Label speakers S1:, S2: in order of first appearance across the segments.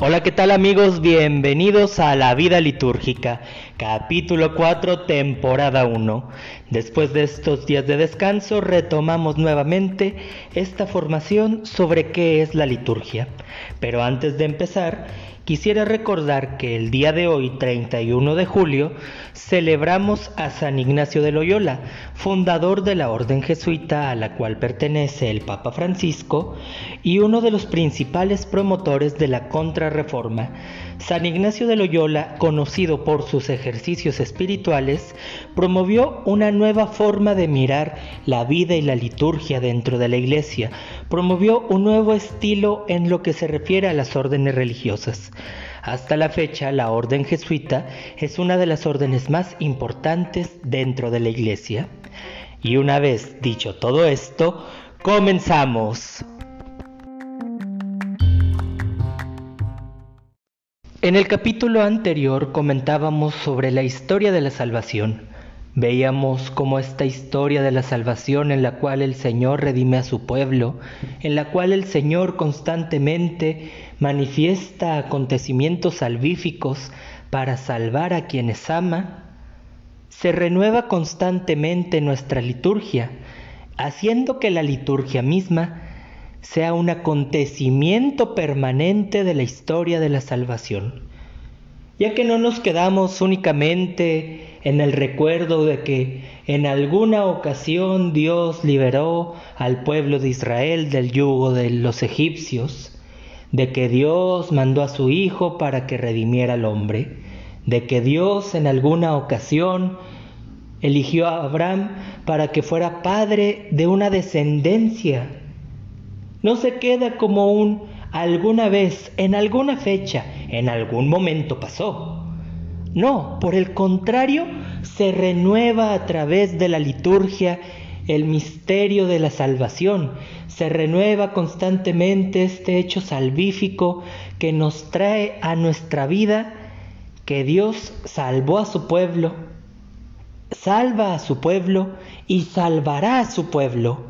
S1: Hola, ¿qué tal amigos? Bienvenidos a La Vida Litúrgica, capítulo 4, temporada 1. Después de estos días de descanso, retomamos nuevamente esta formación sobre qué es la liturgia. Pero antes de empezar, quisiera recordar que el día de hoy, 31 de julio, celebramos a San Ignacio de Loyola, fundador de la orden jesuita a la cual pertenece el Papa Francisco y uno de los principales promotores de la contrarreforma. San Ignacio de Loyola, conocido por sus ejercicios espirituales, promovió una nueva forma de mirar la vida y la liturgia dentro de la Iglesia, promovió un nuevo estilo en lo que se refiere a las órdenes religiosas. Hasta la fecha, la orden jesuita es una de las órdenes más importantes dentro de la Iglesia. Y una vez dicho todo esto, comenzamos. En el capítulo anterior comentábamos sobre la historia de la salvación. Veíamos cómo esta historia de la salvación en la cual el Señor redime a su pueblo, en la cual el Señor constantemente manifiesta acontecimientos salvíficos para salvar a quienes ama, se renueva constantemente nuestra liturgia, haciendo que la liturgia misma sea un acontecimiento permanente de la historia de la salvación, ya que no nos quedamos únicamente en el recuerdo de que en alguna ocasión Dios liberó al pueblo de Israel del yugo de los egipcios, de que Dios mandó a su Hijo para que redimiera al hombre, de que Dios en alguna ocasión eligió a Abraham para que fuera padre de una descendencia. No se queda como un alguna vez, en alguna fecha, en algún momento pasó. No, por el contrario, se renueva a través de la liturgia el misterio de la salvación. Se renueva constantemente este hecho salvífico que nos trae a nuestra vida que Dios salvó a su pueblo, salva a su pueblo y salvará a su pueblo.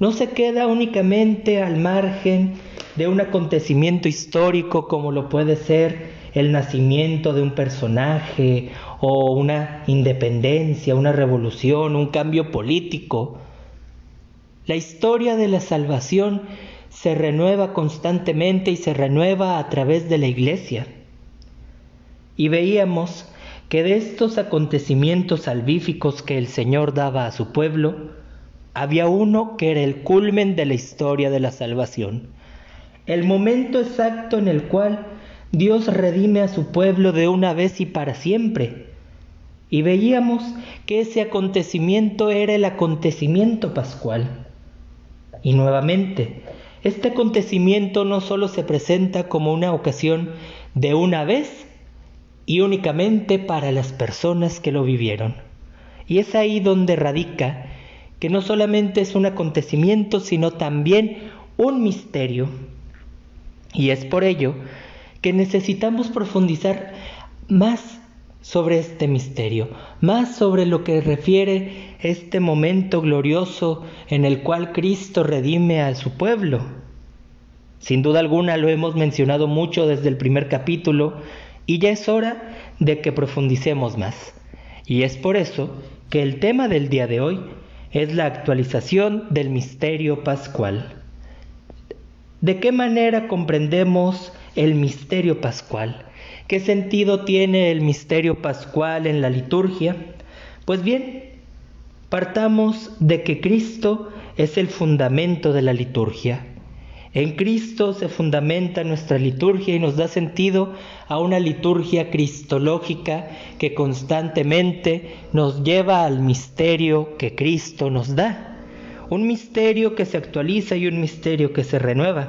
S1: No se queda únicamente al margen de un acontecimiento histórico como lo puede ser el nacimiento de un personaje o una independencia, una revolución, un cambio político. La historia de la salvación se renueva constantemente y se renueva a través de la iglesia. Y veíamos que de estos acontecimientos salvíficos que el Señor daba a su pueblo, había uno que era el culmen de la historia de la salvación, el momento exacto en el cual Dios redime a su pueblo de una vez y para siempre. Y veíamos que ese acontecimiento era el acontecimiento pascual. Y nuevamente, este acontecimiento no solo se presenta como una ocasión de una vez y únicamente para las personas que lo vivieron. Y es ahí donde radica que no solamente es un acontecimiento, sino también un misterio. Y es por ello que necesitamos profundizar más sobre este misterio, más sobre lo que refiere este momento glorioso en el cual Cristo redime a su pueblo. Sin duda alguna lo hemos mencionado mucho desde el primer capítulo y ya es hora de que profundicemos más. Y es por eso que el tema del día de hoy es la actualización del misterio pascual. ¿De qué manera comprendemos el misterio pascual. ¿Qué sentido tiene el misterio pascual en la liturgia? Pues bien, partamos de que Cristo es el fundamento de la liturgia. En Cristo se fundamenta nuestra liturgia y nos da sentido a una liturgia cristológica que constantemente nos lleva al misterio que Cristo nos da. Un misterio que se actualiza y un misterio que se renueva.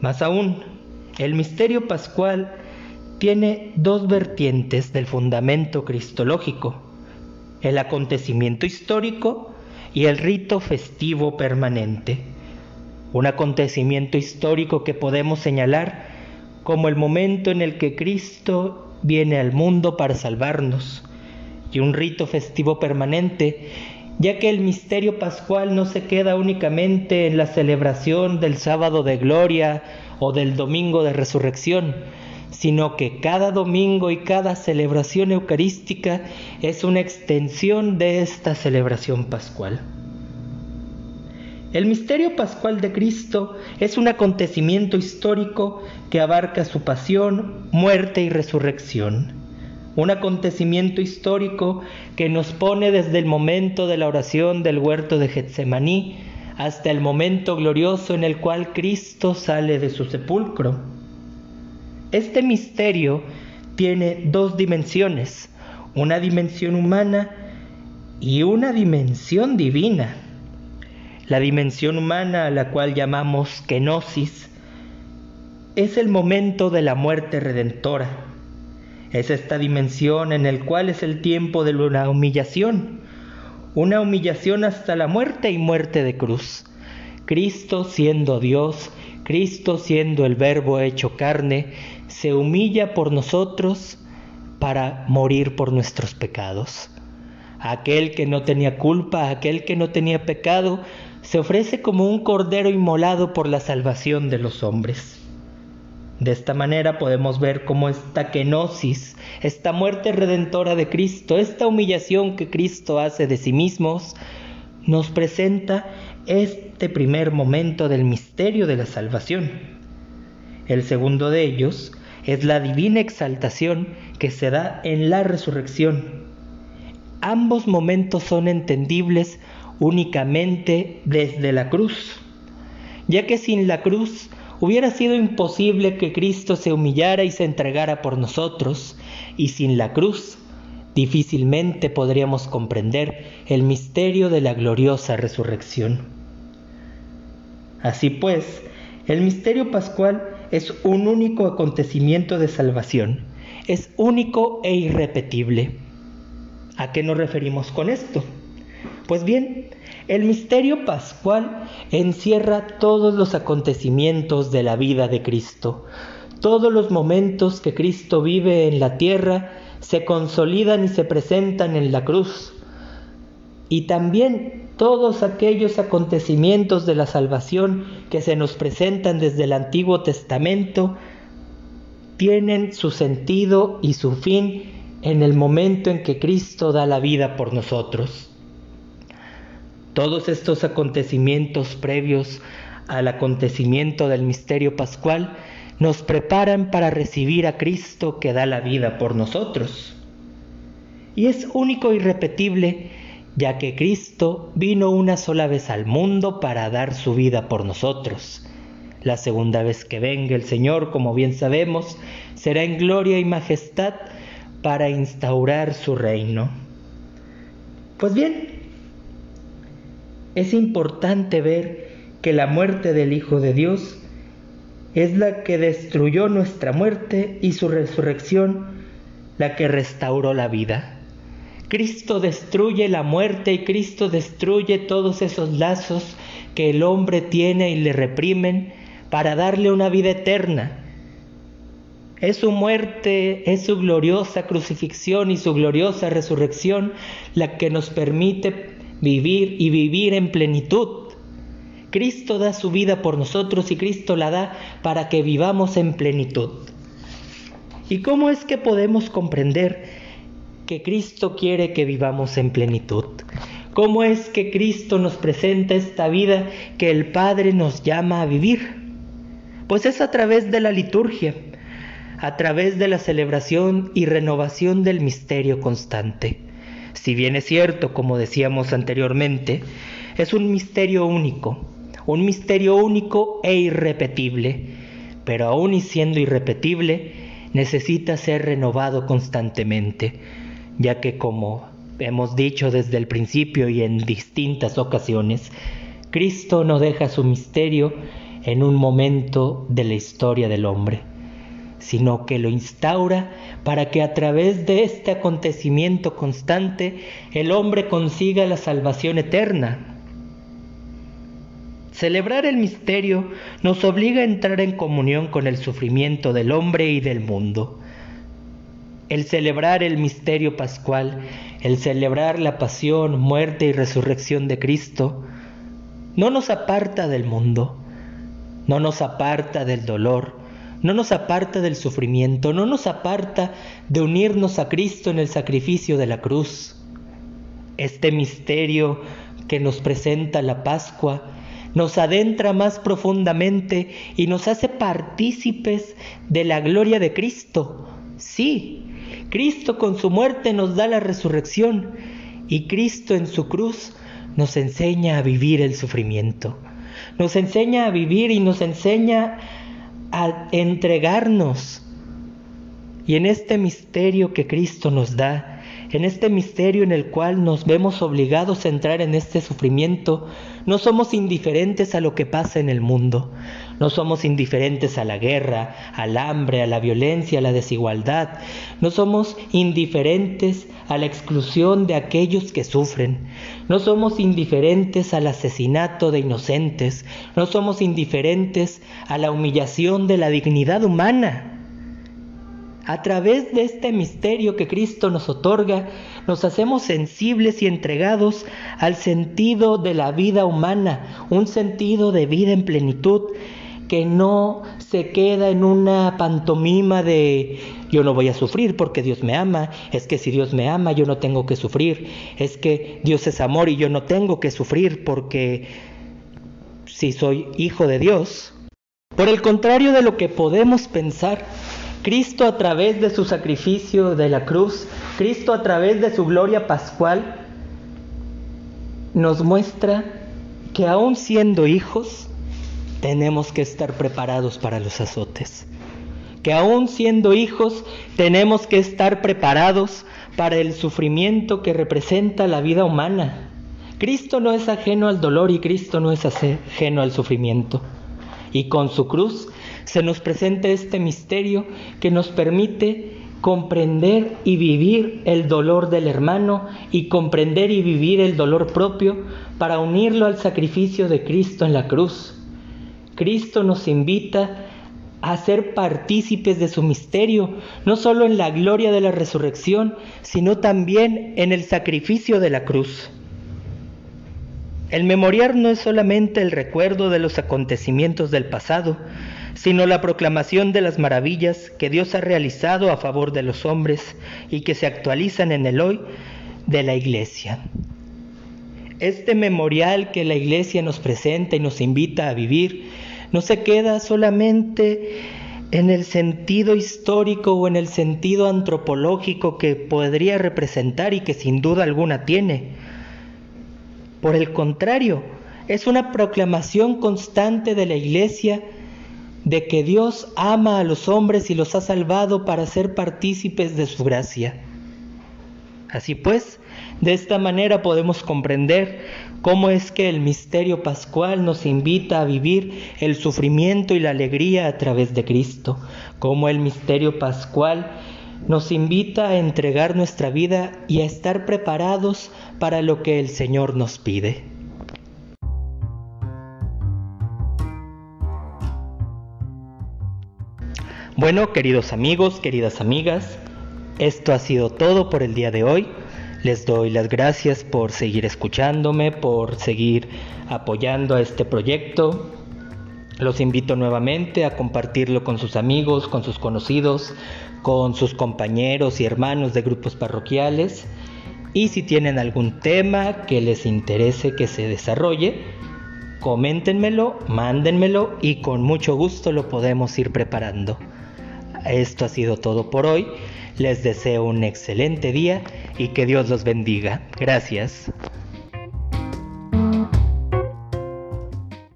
S1: Más aún, el misterio pascual tiene dos vertientes del fundamento cristológico, el acontecimiento histórico y el rito festivo permanente. Un acontecimiento histórico que podemos señalar como el momento en el que Cristo viene al mundo para salvarnos, y un rito festivo permanente, ya que el misterio pascual no se queda únicamente en la celebración del sábado de gloria o del domingo de resurrección, sino que cada domingo y cada celebración eucarística es una extensión de esta celebración pascual. El misterio pascual de Cristo es un acontecimiento histórico que abarca su pasión, muerte y resurrección. Un acontecimiento histórico que nos pone desde el momento de la oración del huerto de Getsemaní hasta el momento glorioso en el cual Cristo sale de su sepulcro. Este misterio tiene dos dimensiones, una dimensión humana y una dimensión divina. La dimensión humana a la cual llamamos kenosis es el momento de la muerte redentora. Es esta dimensión en el cual es el tiempo de una humillación, una humillación hasta la muerte y muerte de cruz. Cristo siendo Dios, Cristo siendo el Verbo hecho carne, se humilla por nosotros para morir por nuestros pecados. Aquel que no tenía culpa, aquel que no tenía pecado, se ofrece como un cordero inmolado por la salvación de los hombres. De esta manera podemos ver cómo esta kenosis, esta muerte redentora de Cristo, esta humillación que Cristo hace de sí mismos, nos presenta este primer momento del misterio de la salvación. El segundo de ellos es la divina exaltación que se da en la resurrección. Ambos momentos son entendibles únicamente desde la cruz, ya que sin la cruz hubiera sido imposible que Cristo se humillara y se entregara por nosotros, y sin la cruz difícilmente podríamos comprender el misterio de la gloriosa resurrección. Así pues, el misterio pascual es un único acontecimiento de salvación, es único e irrepetible. ¿A qué nos referimos con esto? Pues bien, el misterio pascual encierra todos los acontecimientos de la vida de Cristo. Todos los momentos que Cristo vive en la tierra se consolidan y se presentan en la cruz. Y también todos aquellos acontecimientos de la salvación que se nos presentan desde el Antiguo Testamento tienen su sentido y su fin en el momento en que Cristo da la vida por nosotros. Todos estos acontecimientos previos al acontecimiento del misterio pascual nos preparan para recibir a Cristo que da la vida por nosotros. Y es único y repetible, ya que Cristo vino una sola vez al mundo para dar su vida por nosotros. La segunda vez que venga el Señor, como bien sabemos, será en gloria y majestad para instaurar su reino. Pues bien, es importante ver que la muerte del Hijo de Dios es la que destruyó nuestra muerte y su resurrección la que restauró la vida. Cristo destruye la muerte y Cristo destruye todos esos lazos que el hombre tiene y le reprimen para darle una vida eterna. Es su muerte, es su gloriosa crucifixión y su gloriosa resurrección la que nos permite vivir y vivir en plenitud. Cristo da su vida por nosotros y Cristo la da para que vivamos en plenitud. ¿Y cómo es que podemos comprender que Cristo quiere que vivamos en plenitud? ¿Cómo es que Cristo nos presenta esta vida que el Padre nos llama a vivir? Pues es a través de la liturgia, a través de la celebración y renovación del misterio constante. Si bien es cierto, como decíamos anteriormente, es un misterio único, un misterio único e irrepetible, pero aún y siendo irrepetible, necesita ser renovado constantemente, ya que como hemos dicho desde el principio y en distintas ocasiones, Cristo no deja su misterio en un momento de la historia del hombre, sino que lo instaura para que a través de este acontecimiento constante el hombre consiga la salvación eterna. Celebrar el misterio nos obliga a entrar en comunión con el sufrimiento del hombre y del mundo. El celebrar el misterio pascual, el celebrar la pasión, muerte y resurrección de Cristo, no nos aparta del mundo, no nos aparta del dolor, no nos aparta del sufrimiento, no nos aparta de unirnos a Cristo en el sacrificio de la cruz. Este misterio que nos presenta la Pascua nos adentra más profundamente y nos hace partícipes de la gloria de Cristo. Sí, Cristo con su muerte nos da la resurrección y Cristo en su cruz nos enseña a vivir el sufrimiento. Nos enseña a vivir y nos enseña a entregarnos. Y en este misterio que Cristo nos da, en este misterio en el cual nos vemos obligados a entrar en este sufrimiento, no somos indiferentes a lo que pasa en el mundo, no somos indiferentes a la guerra, al hambre, a la violencia, a la desigualdad, no somos indiferentes a la exclusión de aquellos que sufren, no somos indiferentes al asesinato de inocentes, no somos indiferentes a la humillación de la dignidad humana. A través de este misterio que Cristo nos otorga, nos hacemos sensibles y entregados al sentido de la vida humana, un sentido de vida en plenitud que no se queda en una pantomima de yo no voy a sufrir porque Dios me ama, es que si Dios me ama yo no tengo que sufrir, es que Dios es amor y yo no tengo que sufrir porque si soy hijo de Dios. Por el contrario de lo que podemos pensar, Cristo a través de su sacrificio de la cruz, Cristo a través de su gloria pascual, nos muestra que aún siendo hijos, tenemos que estar preparados para los azotes. Que aún siendo hijos, tenemos que estar preparados para el sufrimiento que representa la vida humana. Cristo no es ajeno al dolor y Cristo no es ajeno al sufrimiento. Y con su cruz se nos presenta este misterio que nos permite comprender y vivir el dolor del hermano y comprender y vivir el dolor propio para unirlo al sacrificio de Cristo en la cruz. Cristo nos invita a ser partícipes de su misterio, no solo en la gloria de la resurrección, sino también en el sacrificio de la cruz. El memoriar no es solamente el recuerdo de los acontecimientos del pasado, sino la proclamación de las maravillas que Dios ha realizado a favor de los hombres y que se actualizan en el hoy de la iglesia. Este memorial que la iglesia nos presenta y nos invita a vivir no se queda solamente en el sentido histórico o en el sentido antropológico que podría representar y que sin duda alguna tiene. Por el contrario, es una proclamación constante de la iglesia de que Dios ama a los hombres y los ha salvado para ser partícipes de su gracia. Así pues, de esta manera podemos comprender cómo es que el misterio pascual nos invita a vivir el sufrimiento y la alegría a través de Cristo, cómo el misterio pascual nos invita a entregar nuestra vida y a estar preparados para lo que el Señor nos pide. Bueno, queridos amigos, queridas amigas, esto ha sido todo por el día de hoy. Les doy las gracias por seguir escuchándome, por seguir apoyando a este proyecto. Los invito nuevamente a compartirlo con sus amigos, con sus conocidos, con sus compañeros y hermanos de grupos parroquiales. Y si tienen algún tema que les interese que se desarrolle, coméntenmelo, mándenmelo y con mucho gusto lo podemos ir preparando. Esto ha sido todo por hoy. Les deseo un excelente día y que Dios los bendiga. Gracias.